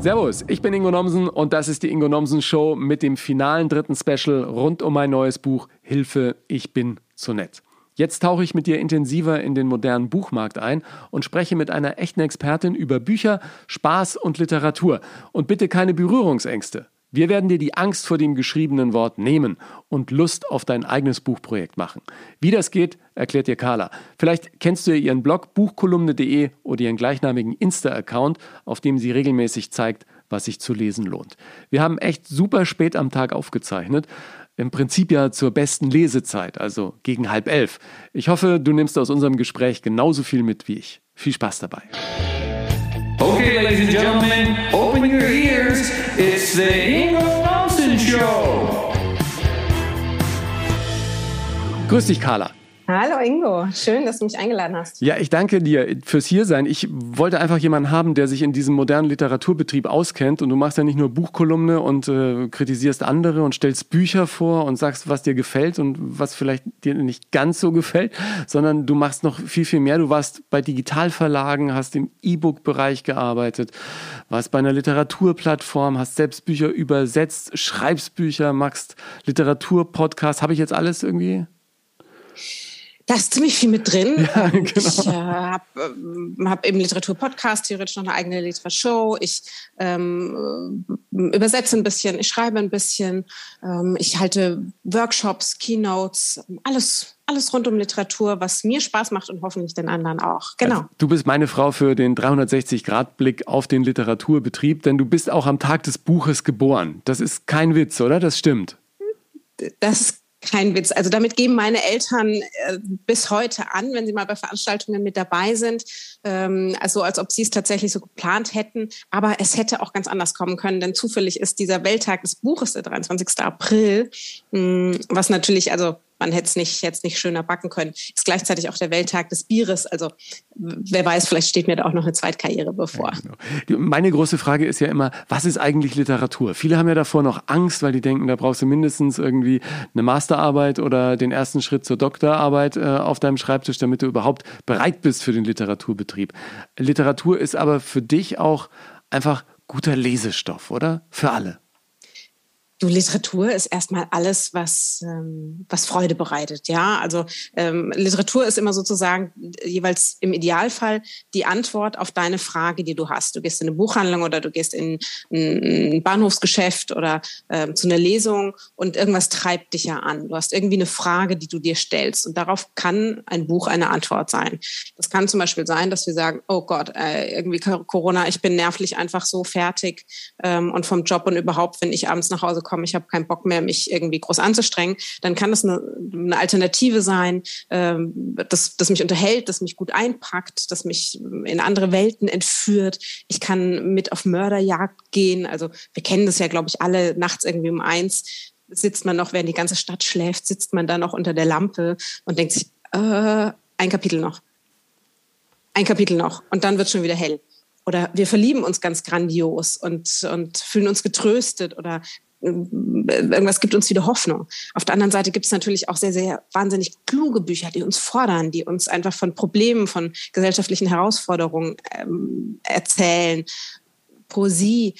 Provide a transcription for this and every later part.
Servus, ich bin Ingo Nomsen und das ist die Ingo Nomsen Show mit dem finalen dritten Special rund um mein neues Buch Hilfe, ich bin zu nett. Jetzt tauche ich mit dir intensiver in den modernen Buchmarkt ein und spreche mit einer echten Expertin über Bücher, Spaß und Literatur. Und bitte keine Berührungsängste. Wir werden dir die Angst vor dem geschriebenen Wort nehmen und Lust auf dein eigenes Buchprojekt machen. Wie das geht, erklärt dir Carla. Vielleicht kennst du ihren Blog buchkolumne.de oder ihren gleichnamigen Insta-Account, auf dem sie regelmäßig zeigt, was sich zu lesen lohnt. Wir haben echt super spät am Tag aufgezeichnet. Im Prinzip ja zur besten Lesezeit, also gegen halb elf. Ich hoffe, du nimmst aus unserem Gespräch genauso viel mit wie ich. Viel Spaß dabei. Okay, ladies and gentlemen, open your ears. It's the Ingo Thompson Show. Grüß dich, Carla. Hallo Ingo, schön, dass du mich eingeladen hast. Ja, ich danke dir fürs Hiersein. Ich wollte einfach jemanden haben, der sich in diesem modernen Literaturbetrieb auskennt. Und du machst ja nicht nur Buchkolumne und äh, kritisierst andere und stellst Bücher vor und sagst, was dir gefällt und was vielleicht dir nicht ganz so gefällt, sondern du machst noch viel, viel mehr. Du warst bei Digitalverlagen, hast im E-Book-Bereich gearbeitet, warst bei einer Literaturplattform, hast selbst Bücher übersetzt, schreibst Bücher, machst Literaturpodcasts. Habe ich jetzt alles irgendwie da ist ziemlich viel mit drin. Ja, genau. Ich äh, habe äh, hab eben Literatur-Podcast, theoretisch noch eine eigene Litershow. Ich ähm, übersetze ein bisschen, ich schreibe ein bisschen, ähm, ich halte Workshops, Keynotes, alles, alles rund um Literatur, was mir Spaß macht und hoffentlich den anderen auch. Genau. Also, du bist meine Frau für den 360-Grad-Blick auf den Literaturbetrieb, denn du bist auch am Tag des Buches geboren. Das ist kein Witz, oder? Das stimmt. Das ist kein Witz. Also damit geben meine Eltern äh, bis heute an, wenn sie mal bei Veranstaltungen mit dabei sind, ähm, also als ob sie es tatsächlich so geplant hätten. Aber es hätte auch ganz anders kommen können, denn zufällig ist dieser Welttag des Buches der 23. April, mh, hm, was natürlich, also man hätte es nicht, jetzt nicht schöner backen können. Ist gleichzeitig auch der Welttag des Bieres. Also wer weiß, vielleicht steht mir da auch noch eine Zweitkarriere bevor. Ja, genau. Meine große Frage ist ja immer, was ist eigentlich Literatur? Viele haben ja davor noch Angst, weil die denken, da brauchst du mindestens irgendwie eine Masterarbeit oder den ersten Schritt zur Doktorarbeit äh, auf deinem Schreibtisch, damit du überhaupt bereit bist für den Literaturbetrieb. Literatur ist aber für dich auch einfach guter Lesestoff, oder? Für alle. Du, Literatur ist erstmal alles, was, ähm, was Freude bereitet. Ja, also ähm, Literatur ist immer sozusagen jeweils im Idealfall die Antwort auf deine Frage, die du hast. Du gehst in eine Buchhandlung oder du gehst in ein Bahnhofsgeschäft oder ähm, zu einer Lesung und irgendwas treibt dich ja an. Du hast irgendwie eine Frage, die du dir stellst und darauf kann ein Buch eine Antwort sein. Das kann zum Beispiel sein, dass wir sagen, oh Gott, äh, irgendwie Corona, ich bin nervlich einfach so fertig ähm, und vom Job und überhaupt, wenn ich abends nach Hause komme, komme, ich habe keinen Bock mehr, mich irgendwie groß anzustrengen, dann kann das eine, eine Alternative sein, ähm, das, das mich unterhält, das mich gut einpackt, das mich in andere Welten entführt. Ich kann mit auf Mörderjagd gehen. Also wir kennen das ja, glaube ich, alle nachts irgendwie um eins sitzt man noch, während die ganze Stadt schläft, sitzt man da noch unter der Lampe und denkt sich, äh, ein Kapitel noch. Ein Kapitel noch. Und dann wird schon wieder hell. Oder wir verlieben uns ganz grandios und, und fühlen uns getröstet oder irgendwas gibt uns wieder Hoffnung. Auf der anderen Seite gibt es natürlich auch sehr, sehr wahnsinnig kluge Bücher, die uns fordern, die uns einfach von Problemen, von gesellschaftlichen Herausforderungen ähm, erzählen. Poesie,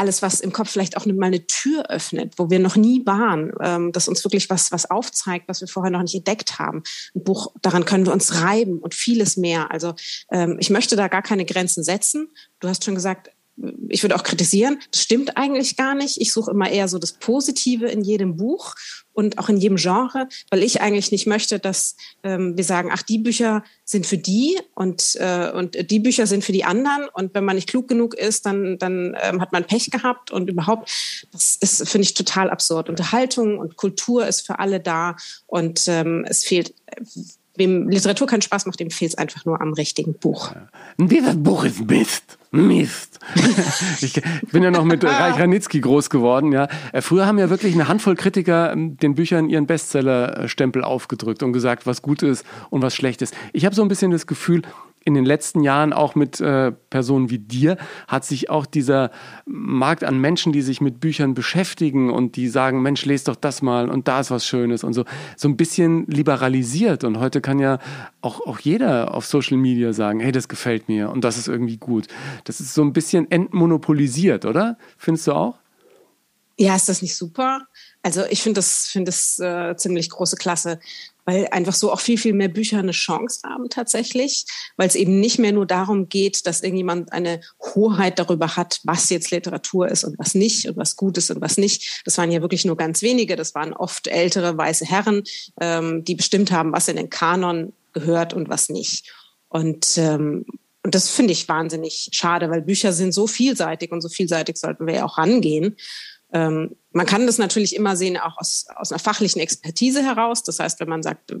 alles, was im Kopf vielleicht auch mal eine Tür öffnet, wo wir noch nie waren, ähm, das uns wirklich was, was aufzeigt, was wir vorher noch nicht entdeckt haben. Ein Buch, daran können wir uns reiben und vieles mehr. Also ähm, ich möchte da gar keine Grenzen setzen. Du hast schon gesagt, ich würde auch kritisieren, das stimmt eigentlich gar nicht. Ich suche immer eher so das Positive in jedem Buch und auch in jedem Genre, weil ich eigentlich nicht möchte, dass ähm, wir sagen, ach, die Bücher sind für die und, äh, und die Bücher sind für die anderen. Und wenn man nicht klug genug ist, dann, dann ähm, hat man Pech gehabt und überhaupt, das ist, finde ich, total absurd. Unterhaltung und Kultur ist für alle da und ähm, es fehlt wem Literatur keinen Spaß macht, dem fehlt es einfach nur am richtigen Buch. Dieses Buch ist Mist. Mist. ich bin ja noch mit Reich Ranitzky groß geworden. Ja. Äh, früher haben ja wirklich eine Handvoll Kritiker ähm, den Büchern ihren Bestsellerstempel aufgedrückt und gesagt, was gut ist und was schlecht ist. Ich habe so ein bisschen das Gefühl, in den letzten Jahren auch mit äh, Personen wie dir hat sich auch dieser Markt an Menschen, die sich mit Büchern beschäftigen und die sagen, Mensch, lest doch das mal und da ist was Schönes und so, so ein bisschen liberalisiert. Und heute kann ja auch, auch jeder auf Social Media sagen, hey, das gefällt mir und das ist irgendwie gut. Das ist so ein bisschen entmonopolisiert, oder? Findest du auch? Ja, ist das nicht super? Also ich finde das, finde das äh, ziemlich große Klasse weil einfach so auch viel, viel mehr Bücher eine Chance haben tatsächlich, weil es eben nicht mehr nur darum geht, dass irgendjemand eine Hoheit darüber hat, was jetzt Literatur ist und was nicht und was gut ist und was nicht. Das waren ja wirklich nur ganz wenige, das waren oft ältere weiße Herren, ähm, die bestimmt haben, was in den Kanon gehört und was nicht. Und ähm, und das finde ich wahnsinnig schade, weil Bücher sind so vielseitig und so vielseitig sollten wir ja auch rangehen. Ähm, man kann das natürlich immer sehen, auch aus, aus einer fachlichen Expertise heraus. Das heißt, wenn man sagt,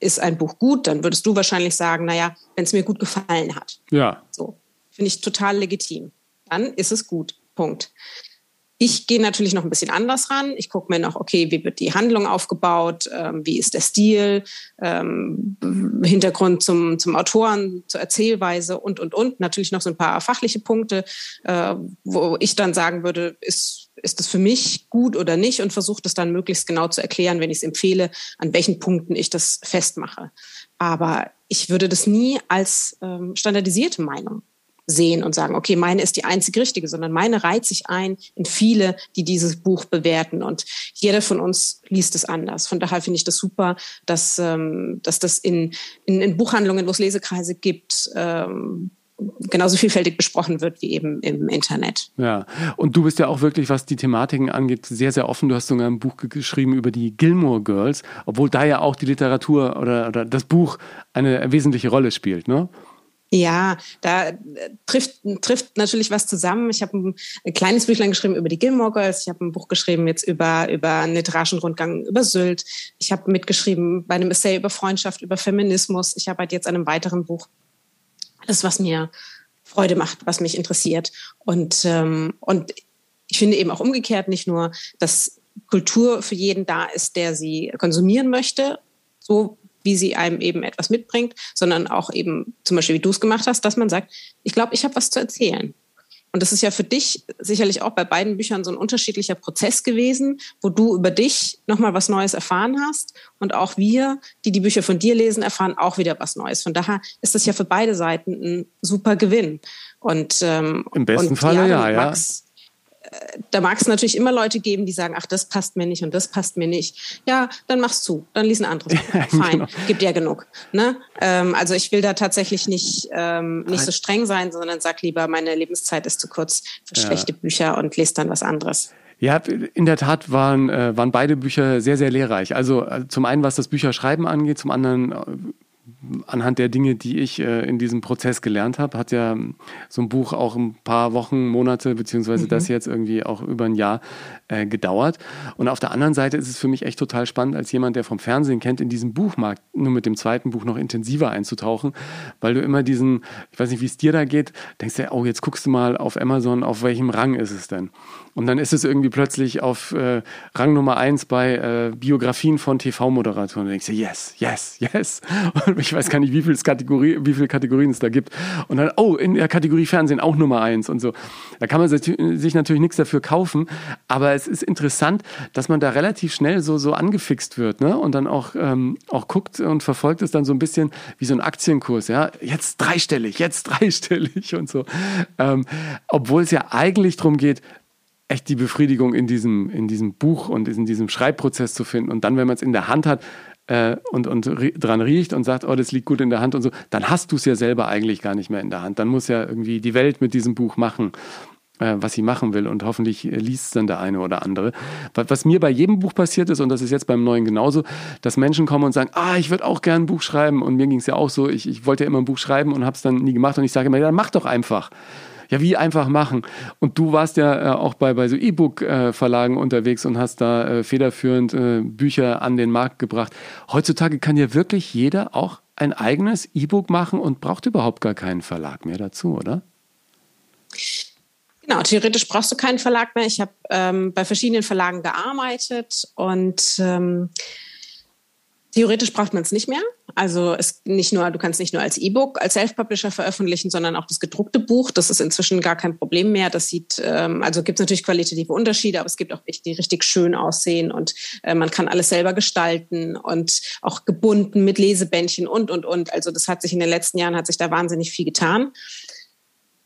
ist ein Buch gut, dann würdest du wahrscheinlich sagen, naja, wenn es mir gut gefallen hat. Ja. So. Finde ich total legitim. Dann ist es gut. Punkt. Ich gehe natürlich noch ein bisschen anders ran. Ich gucke mir noch, okay, wie wird die Handlung aufgebaut, ähm, wie ist der Stil, ähm, Hintergrund zum, zum Autoren, zur Erzählweise und, und, und. Natürlich noch so ein paar fachliche Punkte, äh, wo ich dann sagen würde, ist, ist das für mich gut oder nicht und versuche das dann möglichst genau zu erklären, wenn ich es empfehle, an welchen Punkten ich das festmache. Aber ich würde das nie als ähm, standardisierte Meinung sehen und sagen, okay, meine ist die einzig richtige, sondern meine reiht sich ein in viele, die dieses Buch bewerten. Und jeder von uns liest es anders. Von daher finde ich das super, dass, ähm, dass das in, in, in Buchhandlungen, wo es Lesekreise gibt, ähm, genauso vielfältig besprochen wird wie eben im Internet. Ja, und du bist ja auch wirklich, was die Thematiken angeht, sehr, sehr offen. Du hast sogar ein Buch geschrieben über die Gilmore Girls, obwohl da ja auch die Literatur oder, oder das Buch eine wesentliche Rolle spielt, ne? Ja, da äh, trifft, trifft natürlich was zusammen. Ich habe ein, ein, kleines Büchlein geschrieben über die Gilmore Girls. Ich habe ein Buch geschrieben jetzt über, über einen literarischen Rundgang über Sylt. Ich habe mitgeschrieben bei einem Essay über Freundschaft, über Feminismus. Ich arbeite jetzt an einem weiteren Buch. Alles, was mir Freude macht, was mich interessiert. Und, ähm, und ich finde eben auch umgekehrt nicht nur, dass Kultur für jeden da ist, der sie konsumieren möchte, so wie sie einem eben etwas mitbringt, sondern auch eben zum Beispiel, wie du es gemacht hast, dass man sagt, ich glaube, ich habe was zu erzählen. Und das ist ja für dich sicherlich auch bei beiden Büchern so ein unterschiedlicher Prozess gewesen, wo du über dich nochmal was Neues erfahren hast. Und auch wir, die die Bücher von dir lesen, erfahren auch wieder was Neues. Von daher ist das ja für beide Seiten ein super Gewinn. Und, ähm, Im besten Falle ja, ja. Max, da mag es natürlich immer Leute geben, die sagen, ach, das passt mir nicht und das passt mir nicht. Ja, dann mach's zu, dann lies ein anderes. Fein, genau. gibt ja genug. Ne? Ähm, also ich will da tatsächlich nicht, ähm, nicht so streng sein, sondern sag lieber, meine Lebenszeit ist zu kurz für ja. schlechte Bücher und lese dann was anderes. Ja, in der Tat waren, äh, waren beide Bücher sehr, sehr lehrreich. Also äh, zum einen, was das Bücherschreiben angeht, zum anderen äh, anhand der Dinge, die ich äh, in diesem Prozess gelernt habe, hat ja so ein Buch auch ein paar Wochen, Monate, beziehungsweise mhm. das jetzt irgendwie auch über ein Jahr äh, gedauert. Und auf der anderen Seite ist es für mich echt total spannend, als jemand, der vom Fernsehen kennt, in diesen Buchmarkt nur mit dem zweiten Buch noch intensiver einzutauchen, weil du immer diesen, ich weiß nicht, wie es dir da geht, denkst du, oh, jetzt guckst du mal auf Amazon, auf welchem Rang ist es denn? Und dann ist es irgendwie plötzlich auf äh, Rang Nummer eins bei äh, Biografien von TV-Moderatoren. Und denkst du, yes, yes, yes. Und ich weiß gar nicht, wie, Kategorie, wie viele Kategorien es da gibt. Und dann, oh, in der Kategorie Fernsehen auch Nummer eins und so. Da kann man sich natürlich nichts dafür kaufen, aber es ist interessant, dass man da relativ schnell so, so angefixt wird ne? und dann auch, ähm, auch guckt und verfolgt es dann so ein bisschen wie so ein Aktienkurs. Ja? Jetzt dreistellig, jetzt dreistellig und so. Ähm, obwohl es ja eigentlich darum geht, echt die Befriedigung in diesem, in diesem Buch und in diesem Schreibprozess zu finden. Und dann, wenn man es in der Hand hat äh, und, und dran riecht und sagt, oh, das liegt gut in der Hand und so, dann hast du es ja selber eigentlich gar nicht mehr in der Hand. Dann muss ja irgendwie die Welt mit diesem Buch machen, was sie machen will. Und hoffentlich liest es dann der eine oder andere. Was mir bei jedem Buch passiert ist, und das ist jetzt beim neuen genauso, dass Menschen kommen und sagen, ah, ich würde auch gerne ein Buch schreiben. Und mir ging es ja auch so, ich, ich wollte ja immer ein Buch schreiben und habe es dann nie gemacht. Und ich sage immer, ja, mach doch einfach ja, wie einfach machen. Und du warst ja äh, auch bei, bei so E-Book-Verlagen unterwegs und hast da äh, federführend äh, Bücher an den Markt gebracht. Heutzutage kann ja wirklich jeder auch ein eigenes E-Book machen und braucht überhaupt gar keinen Verlag mehr dazu, oder? Genau, theoretisch brauchst du keinen Verlag mehr. Ich habe ähm, bei verschiedenen Verlagen gearbeitet und ähm, Theoretisch braucht man es nicht mehr. Also es nicht nur, du kannst nicht nur als E-Book, als Self-Publisher veröffentlichen, sondern auch das gedruckte Buch. Das ist inzwischen gar kein Problem mehr. Das sieht, ähm, also gibt es natürlich qualitative Unterschiede, aber es gibt auch welche, die richtig schön aussehen und äh, man kann alles selber gestalten und auch gebunden mit Lesebändchen und und und. Also das hat sich in den letzten Jahren hat sich da wahnsinnig viel getan.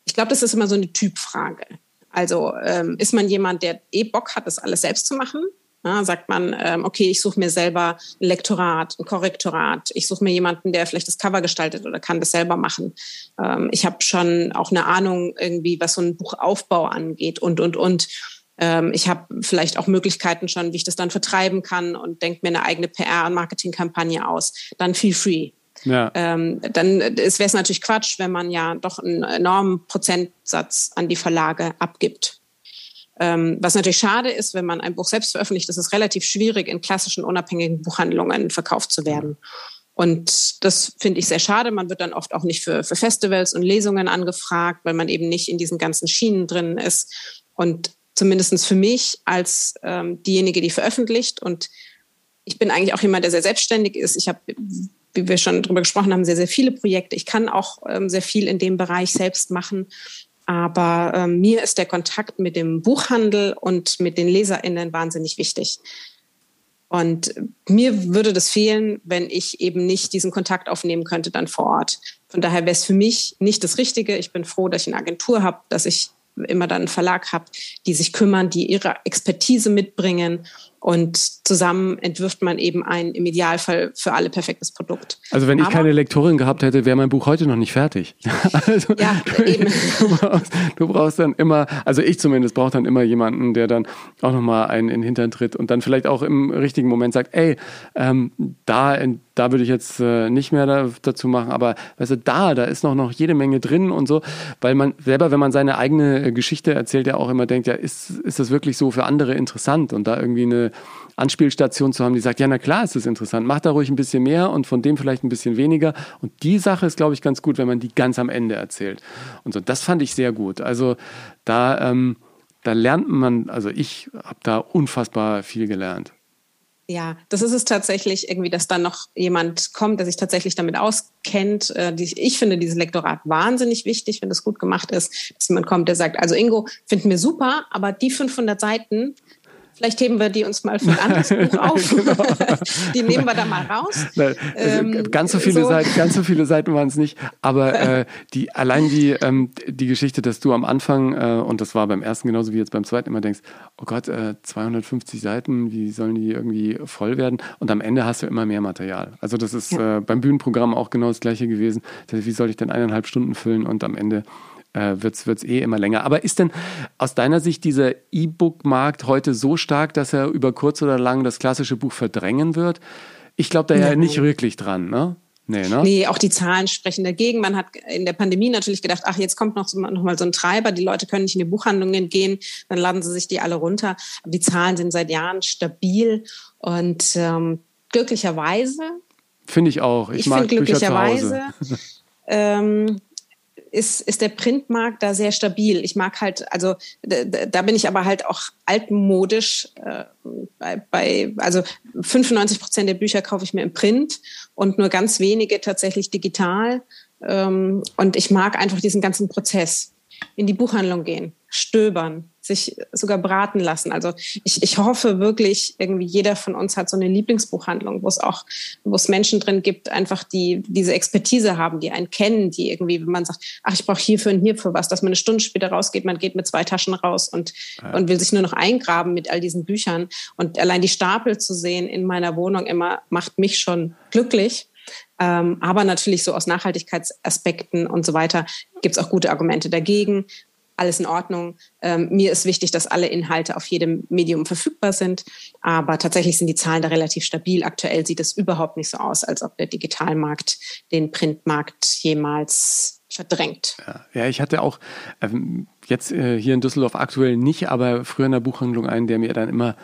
Ich glaube, das ist immer so eine Typfrage. Also ähm, ist man jemand, der eh Bock hat, das alles selbst zu machen? Ja, sagt man, ähm, okay, ich suche mir selber ein Lektorat, ein Korrektorat. Ich suche mir jemanden, der vielleicht das Cover gestaltet oder kann das selber machen. Ähm, ich habe schon auch eine Ahnung irgendwie, was so ein Buchaufbau angeht und, und, und. Ähm, ich habe vielleicht auch Möglichkeiten schon, wie ich das dann vertreiben kann und denke mir eine eigene PR- und Marketingkampagne aus. Dann feel free. Ja. Ähm, dann wäre es natürlich Quatsch, wenn man ja doch einen enormen Prozentsatz an die Verlage abgibt. Ähm, was natürlich schade ist, wenn man ein Buch selbst veröffentlicht, ist es relativ schwierig, in klassischen unabhängigen Buchhandlungen verkauft zu werden. Und das finde ich sehr schade. Man wird dann oft auch nicht für, für Festivals und Lesungen angefragt, weil man eben nicht in diesen ganzen Schienen drin ist. Und zumindestens für mich als ähm, diejenige, die veröffentlicht und ich bin eigentlich auch jemand, der sehr selbstständig ist. Ich habe, wie wir schon darüber gesprochen haben, sehr, sehr viele Projekte. Ich kann auch ähm, sehr viel in dem Bereich selbst machen. Aber ähm, mir ist der Kontakt mit dem Buchhandel und mit den LeserInnen wahnsinnig wichtig. Und mir würde das fehlen, wenn ich eben nicht diesen Kontakt aufnehmen könnte dann vor Ort. Von daher wäre es für mich nicht das Richtige. Ich bin froh, dass ich eine Agentur habe, dass ich immer dann einen Verlag habe, die sich kümmern, die ihre Expertise mitbringen und zusammen entwirft man eben ein im Idealfall für alle perfektes Produkt. Also wenn ich Aber, keine Lektorin gehabt hätte, wäre mein Buch heute noch nicht fertig. Also, ja, eben. Du brauchst, du brauchst, dann immer, also ich zumindest brauche dann immer jemanden, der dann auch nochmal einen in den Hintern tritt und dann vielleicht auch im richtigen Moment sagt, ey, ähm, da, da würde ich jetzt äh, nicht mehr da, dazu machen, aber weißt du, da, da ist noch, noch jede Menge drin und so, weil man selber, wenn man seine eigene äh, Geschichte erzählt, ja auch immer denkt, ja, ist, ist das wirklich so für andere interessant und da irgendwie eine Anspielstation zu haben, die sagt, ja, na klar, ist das interessant, mach da ruhig ein bisschen mehr und von dem vielleicht ein bisschen weniger. Und die Sache ist, glaube ich, ganz gut, wenn man die ganz am Ende erzählt. Und so, das fand ich sehr gut. Also da, ähm, da lernt man, also ich habe da unfassbar viel gelernt. Ja, das ist es tatsächlich irgendwie, dass dann noch jemand kommt, der sich tatsächlich damit auskennt. Äh, ich finde dieses Lektorat wahnsinnig wichtig, wenn das gut gemacht ist, dass jemand kommt, der sagt, also Ingo, finden wir super, aber die 500 Seiten, Vielleicht heben wir die uns mal für ein anderes Buch auf. genau. die nehmen wir da mal raus. Nein, ähm, ganz so viele so. Seiten, ganz so viele Seiten waren es nicht. Aber äh, die allein die ähm, die Geschichte, dass du am Anfang äh, und das war beim ersten genauso wie jetzt beim zweiten immer denkst, oh Gott, äh, 250 Seiten, wie sollen die irgendwie voll werden? Und am Ende hast du immer mehr Material. Also das ist ja. äh, beim Bühnenprogramm auch genau das gleiche gewesen. Wie soll ich denn eineinhalb Stunden füllen und am Ende äh, wird es eh immer länger. Aber ist denn aus deiner Sicht dieser E-Book-Markt heute so stark, dass er über kurz oder lang das klassische Buch verdrängen wird? Ich glaube da ja, ja nicht wirklich dran, ne? Nee, ne? nee, auch die Zahlen sprechen dagegen. Man hat in der Pandemie natürlich gedacht, ach, jetzt kommt noch, so, noch mal so ein Treiber, die Leute können nicht in die Buchhandlungen gehen, dann laden sie sich die alle runter. Aber die Zahlen sind seit Jahren stabil und ähm, glücklicherweise. Finde ich auch. Ich, ich mag glücklicherweise. ähm, ist, ist der Printmarkt da sehr stabil. Ich mag halt, also da bin ich aber halt auch altmodisch. Äh, bei, bei, also 95 Prozent der Bücher kaufe ich mir im Print und nur ganz wenige tatsächlich digital. Ähm, und ich mag einfach diesen ganzen Prozess. In die Buchhandlung gehen, stöbern, sich sogar braten lassen. Also ich, ich hoffe wirklich, irgendwie jeder von uns hat so eine Lieblingsbuchhandlung, wo es auch, wo es Menschen drin gibt, einfach die diese Expertise haben, die einen kennen, die irgendwie, wenn man sagt, ach, ich brauche hierfür und hierfür was, dass man eine Stunde später rausgeht, man geht mit zwei Taschen raus und, ja. und will sich nur noch eingraben mit all diesen Büchern. Und allein die Stapel zu sehen in meiner Wohnung immer macht mich schon glücklich. Ähm, aber natürlich so aus Nachhaltigkeitsaspekten und so weiter gibt es auch gute Argumente dagegen alles in Ordnung. Ähm, mir ist wichtig, dass alle Inhalte auf jedem Medium verfügbar sind. Aber tatsächlich sind die Zahlen da relativ stabil. Aktuell sieht es überhaupt nicht so aus, als ob der Digitalmarkt den Printmarkt jemals verdrängt. Ja, ich hatte auch ähm, jetzt äh, hier in Düsseldorf aktuell nicht, aber früher in der Buchhandlung einen, der mir dann immer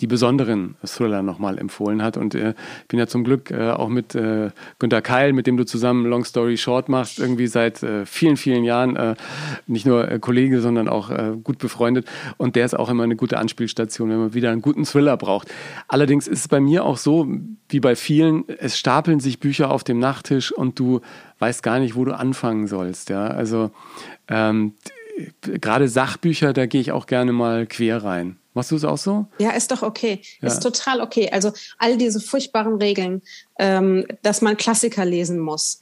die besonderen Thriller nochmal empfohlen hat. Und äh, bin ja zum Glück äh, auch mit äh, Günter Keil, mit dem du zusammen Long Story Short machst, irgendwie seit äh, vielen, vielen Jahren äh, nicht nur äh, Kollege, sondern auch äh, gut befreundet. Und der ist auch immer eine gute Anspielstation, wenn man wieder einen guten Thriller braucht. Allerdings ist es bei mir auch so, wie bei vielen, es stapeln sich Bücher auf dem Nachttisch und du weißt gar nicht, wo du anfangen sollst. Ja, also ähm, gerade Sachbücher, da gehe ich auch gerne mal quer rein. Machst du es auch so? Ja, ist doch okay. Ja. Ist total okay. Also all diese furchtbaren Regeln, ähm, dass man Klassiker lesen muss,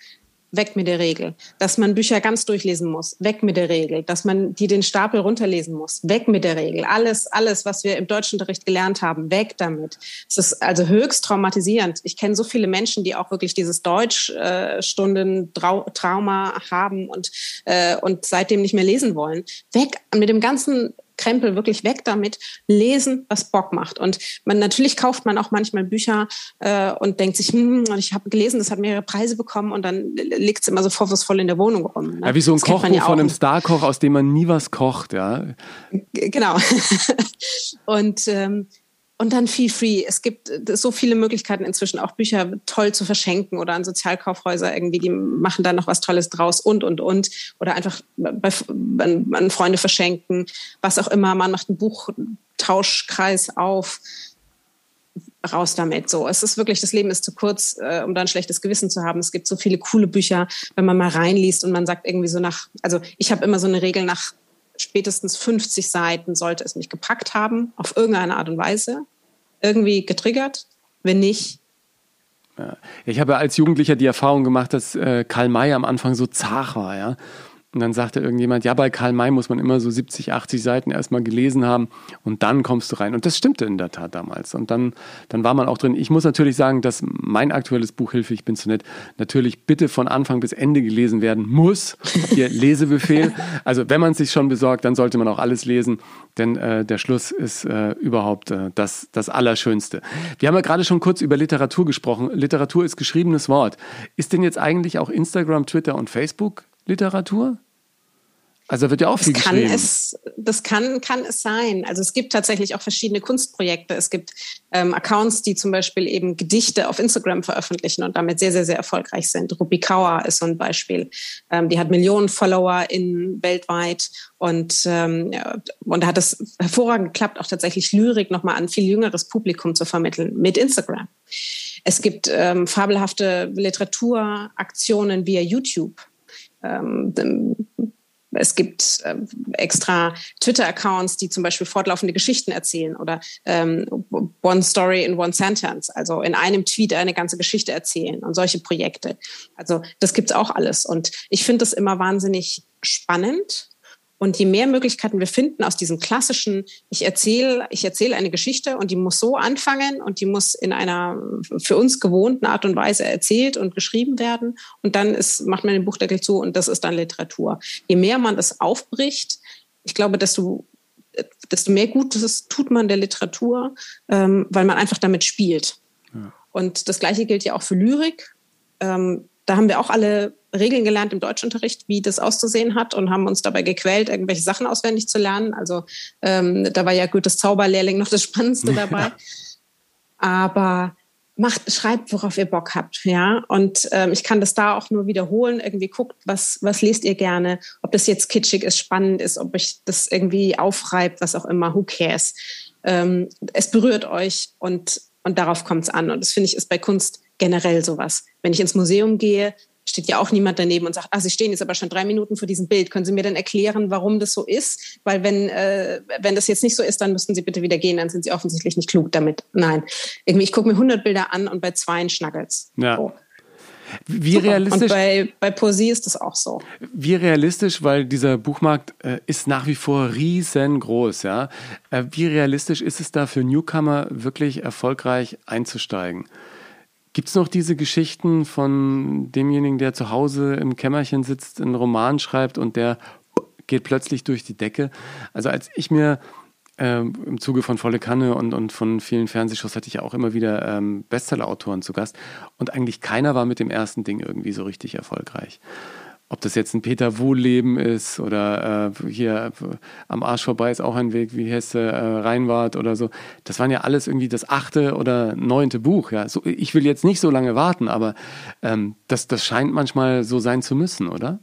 weg mit der Regel. Dass man Bücher ganz durchlesen muss, weg mit der Regel. Dass man die den Stapel runterlesen muss, weg mit der Regel. Alles, alles, was wir im Deutschunterricht gelernt haben, weg damit. Es ist also höchst traumatisierend. Ich kenne so viele Menschen, die auch wirklich dieses Deutschstunden-Trauma haben und, äh, und seitdem nicht mehr lesen wollen. Weg mit dem ganzen Krempel wirklich weg damit, lesen, was Bock macht. Und man natürlich kauft man auch manchmal Bücher äh, und denkt sich, hm, ich habe gelesen, das hat mehrere Preise bekommen und dann liegt es immer so vorwurfsvoll in der Wohnung rum. Ne? Ja, wie so ein Kochbuch ja von einem Starkoch, aus dem man nie was kocht, ja. Genau. und ähm, und dann Feel Free. Es gibt äh, so viele Möglichkeiten inzwischen auch Bücher toll zu verschenken oder an Sozialkaufhäuser irgendwie, die machen da noch was Tolles draus und, und, und. Oder einfach bei, an, an Freunde verschenken, was auch immer. Man macht einen Buchtauschkreis auf. Raus damit. So, es ist wirklich, das Leben ist zu kurz, äh, um da ein schlechtes Gewissen zu haben. Es gibt so viele coole Bücher, wenn man mal reinliest und man sagt irgendwie so nach, also ich habe immer so eine Regel nach spätestens 50 Seiten sollte es mich gepackt haben, auf irgendeine Art und Weise, irgendwie getriggert. Wenn nicht, ja. Ich habe als Jugendlicher die Erfahrung gemacht, dass äh, Karl May am Anfang so zart war, ja. Und dann sagte irgendjemand, ja, bei Karl May muss man immer so 70, 80 Seiten erstmal gelesen haben und dann kommst du rein. Und das stimmte in der Tat damals. Und dann, dann war man auch drin. Ich muss natürlich sagen, dass mein aktuelles Buch Hilfe, ich bin zu nett, natürlich bitte von Anfang bis Ende gelesen werden muss. Ihr Lesebefehl. Also wenn man es sich schon besorgt, dann sollte man auch alles lesen, denn äh, der Schluss ist äh, überhaupt äh, das, das Allerschönste. Wir haben ja gerade schon kurz über Literatur gesprochen. Literatur ist geschriebenes Wort. Ist denn jetzt eigentlich auch Instagram, Twitter und Facebook Literatur? Also wird ja auch viel das kann geschrieben. Es, das kann, kann es sein. Also es gibt tatsächlich auch verschiedene Kunstprojekte. Es gibt ähm, Accounts, die zum Beispiel eben Gedichte auf Instagram veröffentlichen und damit sehr, sehr, sehr erfolgreich sind. Rupi Kaur ist so ein Beispiel. Ähm, die hat Millionen Follower in weltweit und, ähm, und da hat es hervorragend geklappt, auch tatsächlich Lyrik nochmal an viel jüngeres Publikum zu vermitteln mit Instagram. Es gibt ähm, fabelhafte Literaturaktionen via YouTube. Ähm, es gibt äh, extra Twitter-Accounts, die zum Beispiel fortlaufende Geschichten erzählen oder ähm, One Story in One Sentence, also in einem Tweet eine ganze Geschichte erzählen und solche Projekte. Also das gibt's auch alles. Und ich finde das immer wahnsinnig spannend und je mehr Möglichkeiten wir finden aus diesem klassischen, ich erzähle, ich erzähle eine Geschichte und die muss so anfangen und die muss in einer für uns gewohnten Art und Weise erzählt und geschrieben werden. Und dann ist, macht man den Buchdeckel zu und das ist dann Literatur. Je mehr man das aufbricht, ich glaube, desto, desto mehr Gutes tut man der Literatur, ähm, weil man einfach damit spielt. Ja. Und das Gleiche gilt ja auch für Lyrik. Ähm, da haben wir auch alle Regeln gelernt im Deutschunterricht, wie das auszusehen hat und haben uns dabei gequält, irgendwelche Sachen auswendig zu lernen. Also ähm, da war ja Goethes Zauberlehrling noch das Spannendste dabei. Aber macht, schreibt, worauf ihr Bock habt, ja. Und ähm, ich kann das da auch nur wiederholen. Irgendwie guckt, was was lest ihr gerne, ob das jetzt kitschig ist, spannend ist, ob euch das irgendwie aufreibt, was auch immer. Who cares? Ähm, es berührt euch und und darauf kommt es an. Und das finde ich ist bei Kunst generell sowas. Wenn ich ins Museum gehe, steht ja auch niemand daneben und sagt, ah, Sie stehen jetzt aber schon drei Minuten vor diesem Bild. Können Sie mir denn erklären, warum das so ist? Weil wenn, äh, wenn das jetzt nicht so ist, dann müssten Sie bitte wieder gehen, dann sind Sie offensichtlich nicht klug damit. Nein. Irgendwie, ich gucke mir 100 Bilder an und bei zweien schnackelt's. Ja. So. Wie realistisch? Und bei, bei Poesie ist das auch so. Wie realistisch, weil dieser Buchmarkt äh, ist nach wie vor riesengroß, ja. Äh, wie realistisch ist es da für Newcomer wirklich erfolgreich einzusteigen? Gibt es noch diese Geschichten von demjenigen, der zu Hause im Kämmerchen sitzt, einen Roman schreibt und der geht plötzlich durch die Decke? Also als ich mir ähm, im Zuge von Volle Kanne und, und von vielen Fernsehshows hatte ich ja auch immer wieder ähm, Bestseller-Autoren zu Gast und eigentlich keiner war mit dem ersten Ding irgendwie so richtig erfolgreich. Ob das jetzt ein Peter Wohlleben ist oder äh, hier äh, am Arsch vorbei ist auch ein Weg, wie heißt äh, Reinwart oder so. Das waren ja alles irgendwie das achte oder neunte Buch. Ja, so, ich will jetzt nicht so lange warten, aber ähm, das, das scheint manchmal so sein zu müssen, oder?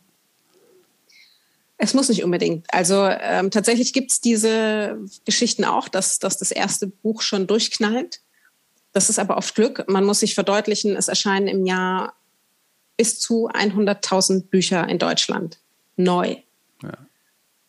Es muss nicht unbedingt. Also ähm, tatsächlich gibt es diese Geschichten auch, dass, dass das erste Buch schon durchknallt. Das ist aber oft Glück. Man muss sich verdeutlichen, es erscheinen im Jahr bis zu 100.000 Bücher in Deutschland neu.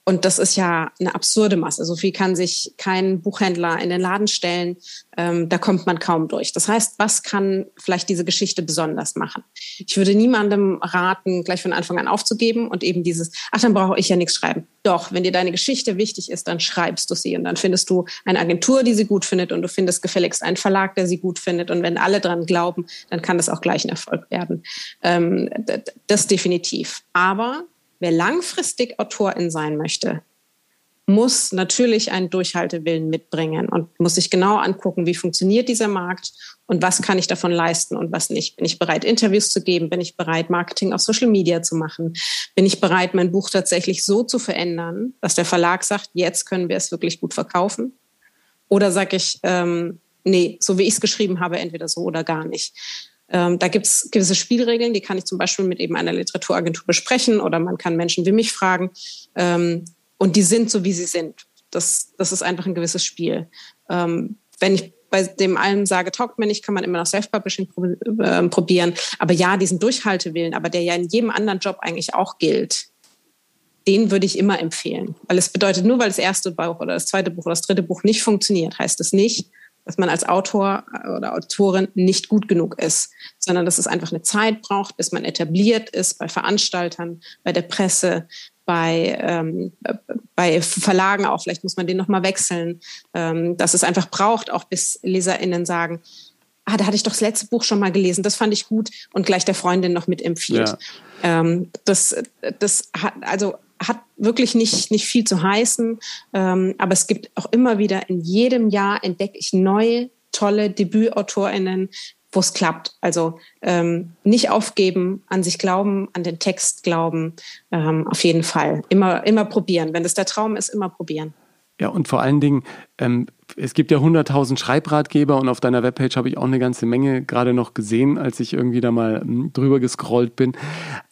Und das ist ja eine absurde Masse. So viel kann sich kein Buchhändler in den Laden stellen. Ähm, da kommt man kaum durch. Das heißt, was kann vielleicht diese Geschichte besonders machen? Ich würde niemandem raten, gleich von Anfang an aufzugeben und eben dieses, ach, dann brauche ich ja nichts schreiben. Doch, wenn dir deine Geschichte wichtig ist, dann schreibst du sie und dann findest du eine Agentur, die sie gut findet und du findest gefälligst einen Verlag, der sie gut findet. Und wenn alle dran glauben, dann kann das auch gleich ein Erfolg werden. Ähm, das definitiv. Aber Wer langfristig Autorin sein möchte, muss natürlich einen Durchhaltewillen mitbringen und muss sich genau angucken, wie funktioniert dieser Markt und was kann ich davon leisten und was nicht. Bin ich bereit, Interviews zu geben? Bin ich bereit, Marketing auf Social Media zu machen? Bin ich bereit, mein Buch tatsächlich so zu verändern, dass der Verlag sagt, jetzt können wir es wirklich gut verkaufen? Oder sage ich, ähm, nee, so wie ich es geschrieben habe, entweder so oder gar nicht. Ähm, da gibt es gewisse Spielregeln, die kann ich zum Beispiel mit eben einer Literaturagentur besprechen oder man kann Menschen wie mich fragen. Ähm, und die sind so, wie sie sind. Das, das ist einfach ein gewisses Spiel. Ähm, wenn ich bei dem allem sage, taugt mir nicht, kann man immer noch Self-Publishing äh, probieren. Aber ja, diesen Durchhaltewillen, aber der ja in jedem anderen Job eigentlich auch gilt, den würde ich immer empfehlen. Weil es bedeutet, nur weil das erste Buch oder das zweite Buch oder das dritte Buch nicht funktioniert, heißt es nicht, dass man als Autor oder Autorin nicht gut genug ist, sondern dass es einfach eine Zeit braucht, bis man etabliert ist bei Veranstaltern, bei der Presse, bei, ähm, bei Verlagen auch. Vielleicht muss man den nochmal wechseln. Ähm, dass es einfach braucht, auch bis LeserInnen sagen, ah, da hatte ich doch das letzte Buch schon mal gelesen, das fand ich gut und gleich der Freundin noch mitempfiehlt. Ja. Ähm, das, das hat, also wirklich nicht, nicht viel zu heißen. Ähm, aber es gibt auch immer wieder, in jedem Jahr entdecke ich neue, tolle DebütautorInnen, wo es klappt. Also ähm, nicht aufgeben, an sich glauben, an den Text glauben, ähm, auf jeden Fall. Immer, immer probieren. Wenn das der Traum ist, immer probieren. Ja, und vor allen Dingen, ähm, es gibt ja 100.000 Schreibratgeber und auf deiner Webpage habe ich auch eine ganze Menge gerade noch gesehen, als ich irgendwie da mal hm, drüber gescrollt bin.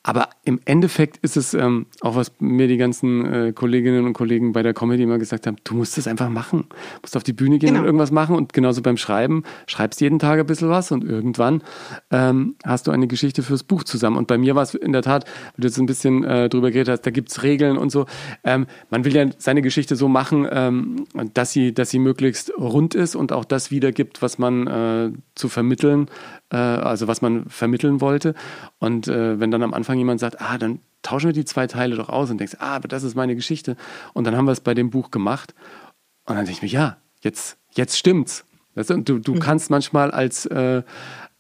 Aber im Endeffekt ist es ähm, auch, was mir die ganzen äh, Kolleginnen und Kollegen bei der Comedy immer gesagt haben, du musst es einfach machen. Du musst auf die Bühne gehen genau. und irgendwas machen und genauso beim Schreiben, schreibst jeden Tag ein bisschen was und irgendwann ähm, hast du eine Geschichte fürs Buch zusammen. Und bei mir war es in der Tat, weil du jetzt ein bisschen äh, drüber geredet hast, da gibt es Regeln und so. Ähm, man will ja seine Geschichte so machen, ähm, dass sie, dass sie möglichst rund ist und auch das wiedergibt, was man äh, zu vermitteln äh, also was man vermitteln wollte. Und äh, wenn dann am Anfang jemand sagt, ah, dann tauschen wir die zwei Teile doch aus und denkst, ah, aber das ist meine Geschichte. Und dann haben wir es bei dem Buch gemacht. Und dann denke ich mir, ja, jetzt, jetzt stimmt's. Du, du, du mhm. kannst manchmal als, äh,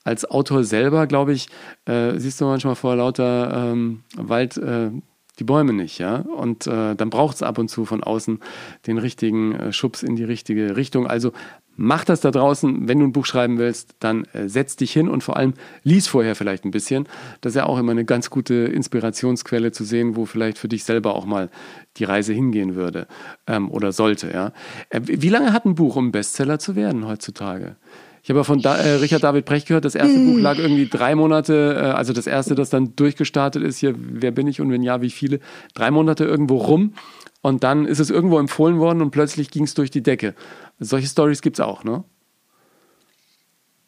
als Autor selber, glaube ich, äh, siehst du manchmal vor lauter ähm, Wald äh, die Bäume nicht, ja. Und äh, dann braucht es ab und zu von außen den richtigen äh, Schubs in die richtige Richtung. Also mach das da draußen, wenn du ein Buch schreiben willst, dann äh, setz dich hin und vor allem lies vorher vielleicht ein bisschen. Das ist ja auch immer eine ganz gute Inspirationsquelle zu sehen, wo vielleicht für dich selber auch mal die Reise hingehen würde ähm, oder sollte, ja. Äh, wie lange hat ein Buch, um Bestseller zu werden heutzutage? Ich habe ja von da, äh, Richard David Brecht gehört, das erste Buch lag irgendwie drei Monate, äh, also das erste, das dann durchgestartet ist, hier, wer bin ich und wenn ja, wie viele, drei Monate irgendwo rum und dann ist es irgendwo empfohlen worden und plötzlich ging es durch die Decke. Solche Stories gibt es auch, ne?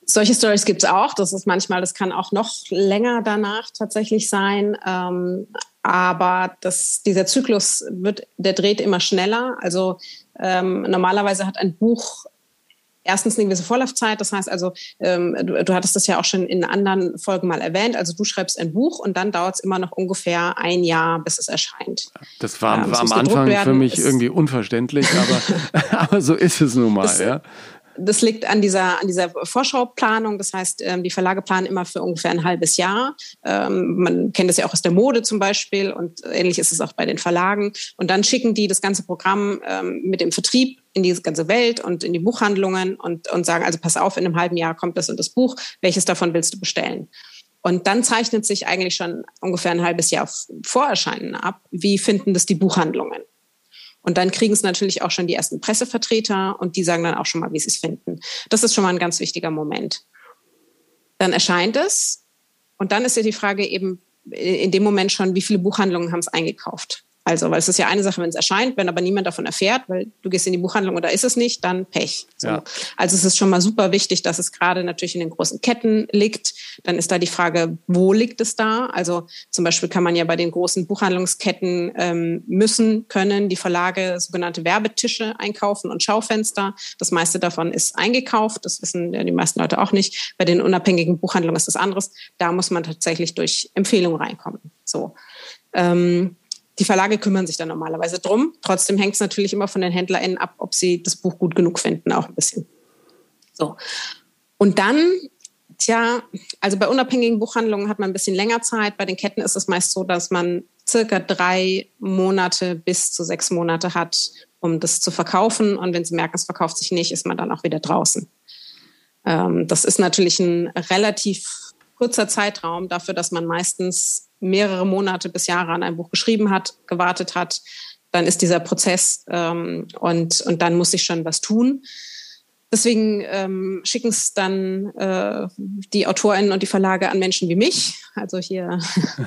Solche Stories gibt es auch. Das ist manchmal, das kann auch noch länger danach tatsächlich sein. Ähm, aber das, dieser Zyklus wird, der dreht immer schneller. Also ähm, normalerweise hat ein Buch erstens eine gewisse Vorlaufzeit. Das heißt also, ähm, du, du, hattest das ja auch schon in anderen Folgen mal erwähnt. Also du schreibst ein Buch und dann dauert es immer noch ungefähr ein Jahr, bis es erscheint. Das war, ähm, war am Anfang für mich irgendwie unverständlich, aber, aber so ist es nun mal. Das, ja das liegt an dieser, an dieser Vorschauplanung. Das heißt, ähm, die Verlage planen immer für ungefähr ein halbes Jahr. Ähm, man kennt das ja auch aus der Mode zum Beispiel und ähnlich ist es auch bei den Verlagen. Und dann schicken die das ganze Programm ähm, mit dem Vertrieb in die ganze Welt und in die Buchhandlungen und, und sagen, also pass auf, in einem halben Jahr kommt das und das Buch. Welches davon willst du bestellen? Und dann zeichnet sich eigentlich schon ungefähr ein halbes Jahr Vorerscheinen ab, wie finden das die Buchhandlungen. Und dann kriegen es natürlich auch schon die ersten Pressevertreter und die sagen dann auch schon mal, wie sie es finden. Das ist schon mal ein ganz wichtiger Moment. Dann erscheint es und dann ist ja die Frage eben in dem Moment schon, wie viele Buchhandlungen haben es eingekauft. Also, weil es ist ja eine Sache, wenn es erscheint, wenn aber niemand davon erfährt, weil du gehst in die Buchhandlung oder ist es nicht, dann Pech. So. Ja. Also es ist schon mal super wichtig, dass es gerade natürlich in den großen Ketten liegt. Dann ist da die Frage, wo liegt es da? Also zum Beispiel kann man ja bei den großen Buchhandlungsketten ähm, müssen, können die Verlage sogenannte Werbetische einkaufen und Schaufenster. Das meiste davon ist eingekauft. Das wissen die meisten Leute auch nicht. Bei den unabhängigen Buchhandlungen ist das anderes. Da muss man tatsächlich durch Empfehlungen reinkommen. So. Ähm, die Verlage kümmern sich dann normalerweise drum. Trotzdem hängt es natürlich immer von den HändlerInnen ab, ob sie das Buch gut genug finden, auch ein bisschen. So. Und dann, tja, also bei unabhängigen Buchhandlungen hat man ein bisschen länger Zeit. Bei den Ketten ist es meist so, dass man circa drei Monate bis zu sechs Monate hat, um das zu verkaufen. Und wenn sie merken, es verkauft sich nicht, ist man dann auch wieder draußen. Ähm, das ist natürlich ein relativ kurzer Zeitraum dafür, dass man meistens mehrere Monate bis Jahre an einem Buch geschrieben hat, gewartet hat, dann ist dieser Prozess ähm, und, und dann muss ich schon was tun. Deswegen ähm, schicken es dann äh, die AutorInnen und die Verlage an Menschen wie mich. Also hier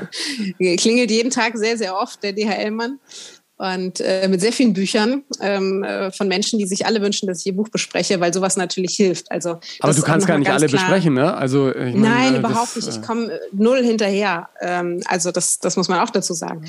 klingelt jeden Tag sehr, sehr oft der DHL-Mann und äh, mit sehr vielen Büchern ähm, äh, von Menschen, die sich alle wünschen, dass ich ihr Buch bespreche, weil sowas natürlich hilft. Also aber du kannst gar nicht alle klar. besprechen, ne? Also ich meine, nein, äh, überhaupt das, nicht. Ich komme äh, null hinterher. Ähm, also das, das muss man auch dazu sagen.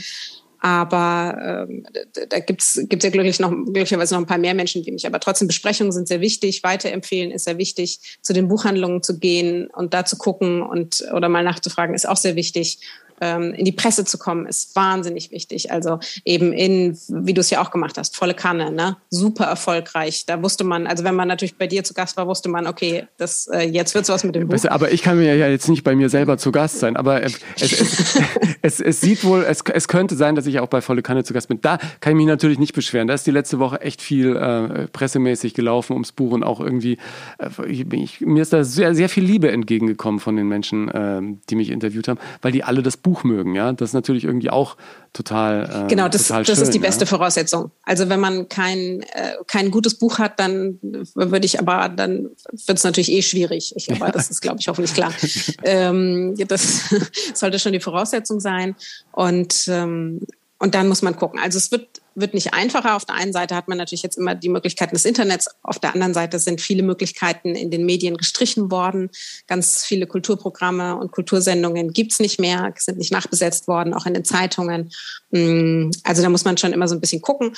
Aber ähm, da gibt's gibt's ja glücklich noch, glücklicherweise noch ein paar mehr Menschen wie mich. Aber trotzdem, Besprechungen sind sehr wichtig, weiterempfehlen ist sehr wichtig, zu den Buchhandlungen zu gehen und da zu gucken und oder mal nachzufragen, ist auch sehr wichtig ähm, in die Presse zu kommen, ist wahnsinnig wichtig. Also eben in, wie du es ja auch gemacht hast, volle Kanne, ne? super erfolgreich. Da wusste man, also wenn man natürlich bei dir zu Gast war, wusste man, okay, das, äh, jetzt wird's was mit dem Buch. Aber ich kann mir ja jetzt nicht bei mir selber zu Gast sein, aber es, es, es, es sieht wohl, es, es könnte sein, dass ich auch bei volle Kanne zu Gast bin. Da kann ich mich natürlich nicht beschweren. Da ist die letzte Woche echt viel äh, pressemäßig gelaufen ums Buch und auch irgendwie, äh, ich, mir ist da sehr, sehr viel Liebe entgegengekommen von den Menschen, äh, die mich interviewt haben, weil die alle das Buch Buch mögen, ja. Das ist natürlich irgendwie auch total. Äh, genau, das, total das schön, ist die beste ja? Voraussetzung. Also wenn man kein, äh, kein gutes Buch hat, dann würde ich aber, dann wird es natürlich eh schwierig. Ich, aber ja. das ist, glaube ich, hoffentlich klar. ähm, das sollte schon die Voraussetzung sein. Und, ähm, und dann muss man gucken. Also es wird wird nicht einfacher. Auf der einen Seite hat man natürlich jetzt immer die Möglichkeiten des Internets. Auf der anderen Seite sind viele Möglichkeiten in den Medien gestrichen worden. Ganz viele Kulturprogramme und Kultursendungen gibt's nicht mehr, sind nicht nachbesetzt worden, auch in den Zeitungen. Mm, also da muss man schon immer so ein bisschen gucken.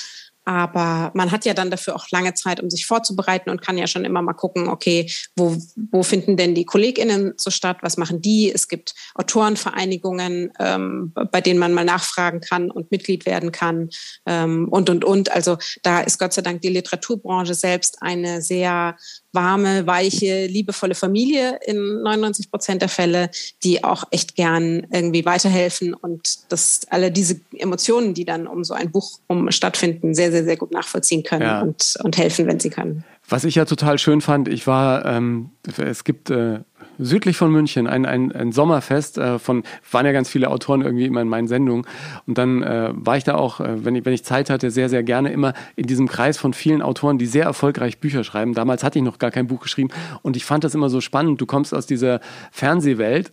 Aber man hat ja dann dafür auch lange Zeit, um sich vorzubereiten und kann ja schon immer mal gucken, okay, wo, wo finden denn die KollegInnen so statt? Was machen die? Es gibt Autorenvereinigungen, ähm, bei denen man mal nachfragen kann und Mitglied werden kann ähm, und, und, und. Also da ist Gott sei Dank die Literaturbranche selbst eine sehr warme, weiche, liebevolle Familie in 99 Prozent der Fälle, die auch echt gern irgendwie weiterhelfen und dass alle diese Emotionen, die dann um so ein Buch um stattfinden, sehr, sehr, sehr gut nachvollziehen können ja. und, und helfen, wenn sie können. Was ich ja total schön fand, ich war, ähm, es gibt äh, südlich von München ein, ein, ein Sommerfest äh, von, waren ja ganz viele Autoren irgendwie immer in meinen Sendungen. Und dann äh, war ich da auch, äh, wenn, ich, wenn ich Zeit hatte, sehr, sehr gerne immer in diesem Kreis von vielen Autoren, die sehr erfolgreich Bücher schreiben. Damals hatte ich noch gar kein Buch geschrieben und ich fand das immer so spannend. Du kommst aus dieser Fernsehwelt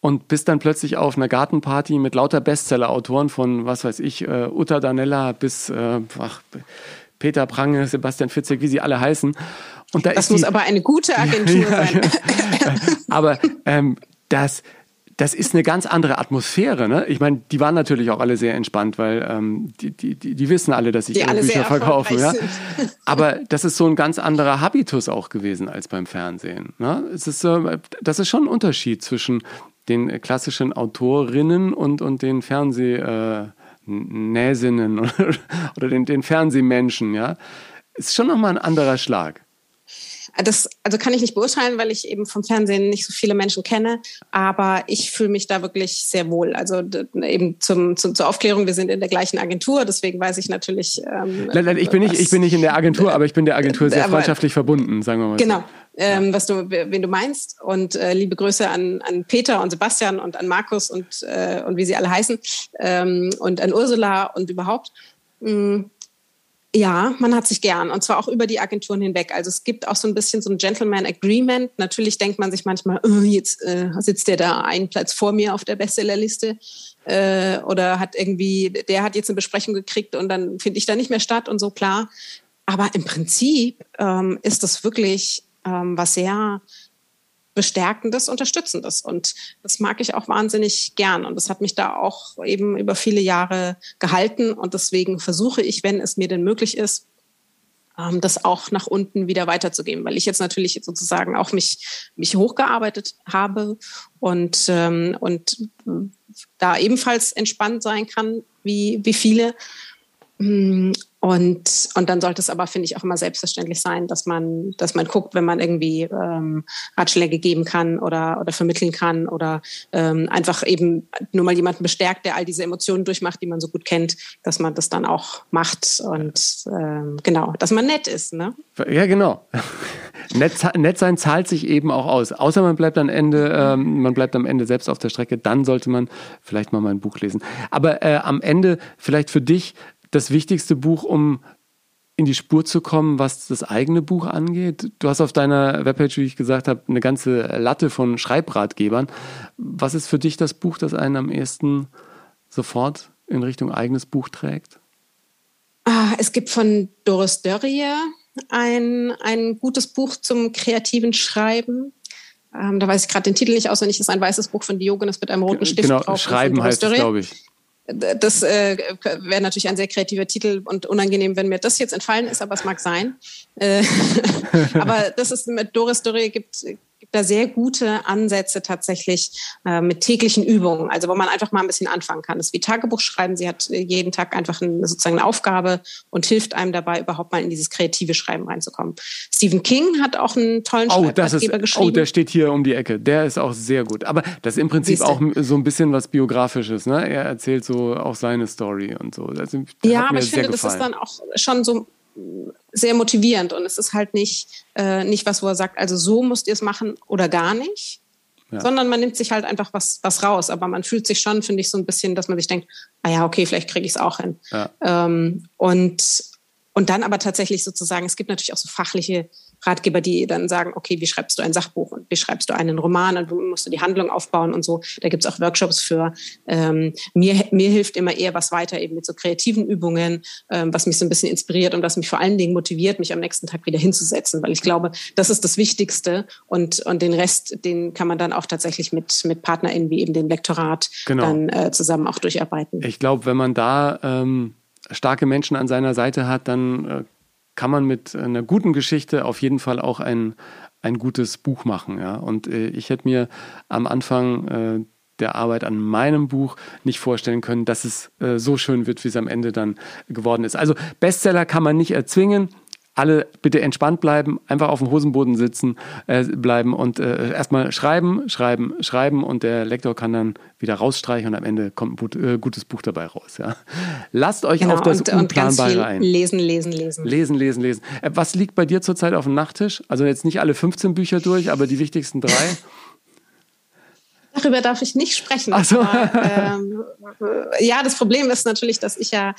und bist dann plötzlich auf einer Gartenparty mit lauter Bestseller-Autoren von, was weiß ich, äh, Uta Danella bis äh, ach, Peter Prange, Sebastian Fitzek, wie sie alle heißen. Und da das muss die, aber eine gute Agentur ja, sein. Ja. aber ähm, das, das ist eine ganz andere Atmosphäre. Ne? Ich meine, die waren natürlich auch alle sehr entspannt, weil ähm, die, die, die wissen alle, dass ich die ihre Bücher verkaufe. Ja? Aber das ist so ein ganz anderer Habitus auch gewesen als beim Fernsehen. Ne? Es ist, äh, das ist schon ein Unterschied zwischen den klassischen Autorinnen und, und den Fernseh... Äh, Näsinnen oder den, den Fernsehmenschen, ja, ist schon nochmal ein anderer Schlag. Das also kann ich nicht beurteilen, weil ich eben vom Fernsehen nicht so viele Menschen kenne, aber ich fühle mich da wirklich sehr wohl. Also eben zum, zum, zur Aufklärung, wir sind in der gleichen Agentur, deswegen weiß ich natürlich. Ähm, ich bin nicht, ich bin nicht in der Agentur, aber ich bin der Agentur sehr freundschaftlich verbunden, sagen wir mal. Genau. Ähm, was du, wen du meinst. Und äh, liebe Grüße an, an Peter und Sebastian und an Markus und, äh, und wie sie alle heißen ähm, und an Ursula und überhaupt. Mhm. Ja, man hat sich gern und zwar auch über die Agenturen hinweg. Also es gibt auch so ein bisschen so ein Gentleman Agreement. Natürlich denkt man sich manchmal, oh, jetzt äh, sitzt der da einen Platz vor mir auf der Bestsellerliste äh, oder hat irgendwie, der hat jetzt eine Besprechung gekriegt und dann finde ich da nicht mehr statt und so klar. Aber im Prinzip ähm, ist das wirklich ähm, was sehr Bestärkendes, Unterstützendes. Und das mag ich auch wahnsinnig gern. Und das hat mich da auch eben über viele Jahre gehalten. Und deswegen versuche ich, wenn es mir denn möglich ist, ähm, das auch nach unten wieder weiterzugeben, weil ich jetzt natürlich sozusagen auch mich, mich hochgearbeitet habe und, ähm, und da ebenfalls entspannt sein kann, wie, wie viele. Mm, und, und dann sollte es aber, finde ich, auch immer selbstverständlich sein, dass man, dass man guckt, wenn man irgendwie ähm, Ratschläge geben kann oder, oder vermitteln kann oder ähm, einfach eben nur mal jemanden bestärkt, der all diese Emotionen durchmacht, die man so gut kennt, dass man das dann auch macht und ähm, genau, dass man nett ist. Ne? Ja, genau. nett, nett sein zahlt sich eben auch aus. Außer man bleibt am Ende, ähm, man bleibt am Ende selbst auf der Strecke, dann sollte man vielleicht mal mein Buch lesen. Aber äh, am Ende vielleicht für dich das wichtigste Buch, um in die Spur zu kommen, was das eigene Buch angeht? Du hast auf deiner Webpage, wie ich gesagt habe, eine ganze Latte von Schreibratgebern. Was ist für dich das Buch, das einen am ehesten sofort in Richtung eigenes Buch trägt? Ah, es gibt von Doris Dörrie ein, ein gutes Buch zum kreativen Schreiben. Ähm, da weiß ich gerade den Titel nicht auswendig. Das ist ein weißes Buch von Diogenes mit einem roten Stift genau, drauf. Schreiben heißt es, glaube ich das äh, wäre natürlich ein sehr kreativer Titel und unangenehm, wenn mir das jetzt entfallen ist, aber es mag sein. Äh, aber das ist mit Doris Doré gibt, gibt da sehr gute Ansätze tatsächlich äh, mit täglichen Übungen, also wo man einfach mal ein bisschen anfangen kann. Das ist wie Tagebuch schreiben. Sie hat jeden Tag einfach eine, sozusagen eine Aufgabe und hilft einem dabei, überhaupt mal in dieses kreative Schreiben reinzukommen. Stephen King hat auch einen tollen oh, das ist, geschrieben. Oh, der steht hier um die Ecke. Der ist auch sehr gut. Aber das ist im Prinzip auch so ein bisschen was Biografisches. Ne? Er erzählt so auch seine Story und so. Das, ja, aber ich finde, das ist dann auch schon so sehr motivierend und es ist halt nicht, äh, nicht was, wo er sagt, also so müsst ihr es machen oder gar nicht, ja. sondern man nimmt sich halt einfach was, was raus. Aber man fühlt sich schon, finde ich, so ein bisschen, dass man sich denkt, ah ja, okay, vielleicht kriege ich es auch hin. Ja. Ähm, und, und dann aber tatsächlich sozusagen, es gibt natürlich auch so fachliche Ratgeber, die dann sagen, okay, wie schreibst du ein Sachbuch und wie schreibst du einen Roman und wo musst du die Handlung aufbauen und so. Da gibt es auch Workshops für. Ähm, mir, mir hilft immer eher was weiter eben mit so kreativen Übungen, ähm, was mich so ein bisschen inspiriert und was mich vor allen Dingen motiviert, mich am nächsten Tag wieder hinzusetzen, weil ich glaube, das ist das Wichtigste und, und den Rest, den kann man dann auch tatsächlich mit, mit PartnerInnen wie eben dem Lektorat genau. dann äh, zusammen auch durcharbeiten. Ich glaube, wenn man da ähm, starke Menschen an seiner Seite hat, dann äh, kann man mit einer guten Geschichte auf jeden Fall auch ein, ein gutes Buch machen. Ja? Und äh, ich hätte mir am Anfang äh, der Arbeit an meinem Buch nicht vorstellen können, dass es äh, so schön wird, wie es am Ende dann geworden ist. Also Bestseller kann man nicht erzwingen alle bitte entspannt bleiben, einfach auf dem Hosenboden sitzen äh, bleiben und äh, erstmal schreiben, schreiben, schreiben und der Lektor kann dann wieder rausstreichen und am Ende kommt ein äh, gutes Buch dabei raus. Ja. Lasst euch genau, auf das und, Unplanbare und ein. Lesen, lesen, lesen. Lesen, lesen, lesen. Äh, was liegt bei dir zurzeit auf dem Nachttisch? Also jetzt nicht alle 15 Bücher durch, aber die wichtigsten drei. Darüber darf ich nicht sprechen. Ach so. Aber, ähm, ja, das Problem ist natürlich, dass ich ja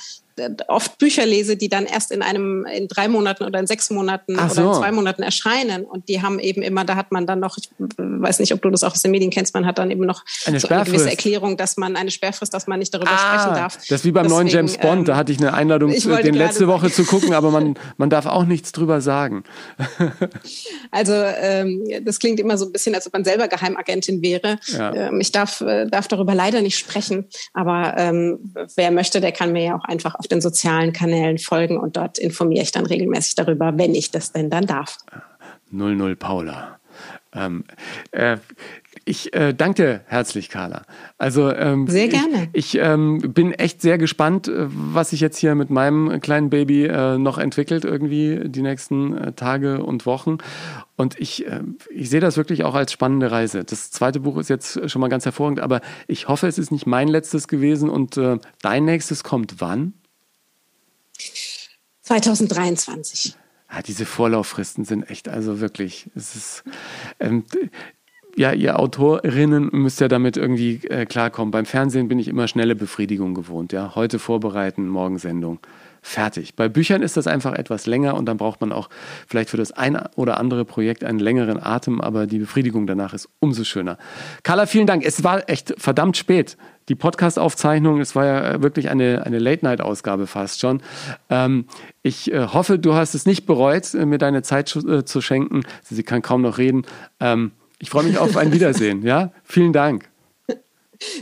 oft Bücher lese, die dann erst in einem, in drei Monaten oder in sechs Monaten so. oder in zwei Monaten erscheinen. Und die haben eben immer, da hat man dann noch, ich weiß nicht, ob du das auch aus den Medien kennst, man hat dann eben noch eine, so eine gewisse Erklärung, dass man eine Sperrfrist, dass man nicht darüber ah, sprechen darf. Das ist wie beim Deswegen, neuen James Bond, ähm, da hatte ich eine Einladung, ich den letzte Woche zu gucken, aber man, man darf auch nichts drüber sagen. also ähm, das klingt immer so ein bisschen, als ob man selber Geheimagentin wäre. Ja. Ähm, ich darf, äh, darf darüber leider nicht sprechen, aber ähm, wer möchte, der kann mir ja auch einfach auf den sozialen Kanälen folgen und dort informiere ich dann regelmäßig darüber, wenn ich das denn dann darf. 00 Paula. Ähm, äh, ich äh, danke dir herzlich, Carla. Also ähm, sehr gerne. Ich, ich ähm, bin echt sehr gespannt, äh, was sich jetzt hier mit meinem kleinen Baby äh, noch entwickelt irgendwie die nächsten äh, Tage und Wochen. Und ich, äh, ich sehe das wirklich auch als spannende Reise. Das zweite Buch ist jetzt schon mal ganz hervorragend, aber ich hoffe, es ist nicht mein letztes gewesen. Und äh, dein nächstes kommt wann? 2023. ja, diese Vorlauffristen sind echt, also wirklich, es ist, ähm, ja, ihr Autorinnen müsst ja damit irgendwie äh, klarkommen. Beim Fernsehen bin ich immer schnelle Befriedigung gewohnt. Ja, heute vorbereiten, morgen Sendung fertig. Bei Büchern ist das einfach etwas länger und dann braucht man auch vielleicht für das eine oder andere Projekt einen längeren Atem, aber die Befriedigung danach ist umso schöner. Carla, vielen Dank. Es war echt verdammt spät. Die Podcast-Aufzeichnung, es war ja wirklich eine, eine Late-Night-Ausgabe fast schon. Ähm, ich äh, hoffe, du hast es nicht bereut, äh, mir deine Zeit äh, zu schenken. Sie kann kaum noch reden. Ähm, ich freue mich auf ein Wiedersehen. Ja, vielen Dank.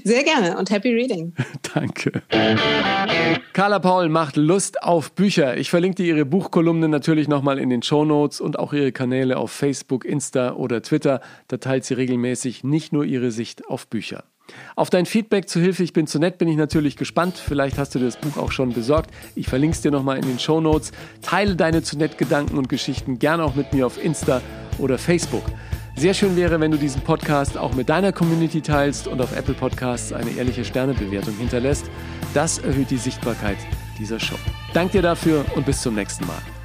Sehr gerne und happy reading. Danke. Carla Paul macht Lust auf Bücher. Ich verlinke dir ihre Buchkolumne natürlich nochmal in den Show Notes und auch ihre Kanäle auf Facebook, Insta oder Twitter. Da teilt sie regelmäßig nicht nur ihre Sicht auf Bücher. Auf dein Feedback zu Hilfe, ich bin zu nett, bin ich natürlich gespannt. Vielleicht hast du das Buch auch schon besorgt. Ich verlinke es dir nochmal in den Show Notes. Teile deine zu nett Gedanken und Geschichten gerne auch mit mir auf Insta oder Facebook. Sehr schön wäre, wenn du diesen Podcast auch mit deiner Community teilst und auf Apple Podcasts eine ehrliche Sternebewertung hinterlässt. Das erhöht die Sichtbarkeit dieser Show. Dank dir dafür und bis zum nächsten Mal.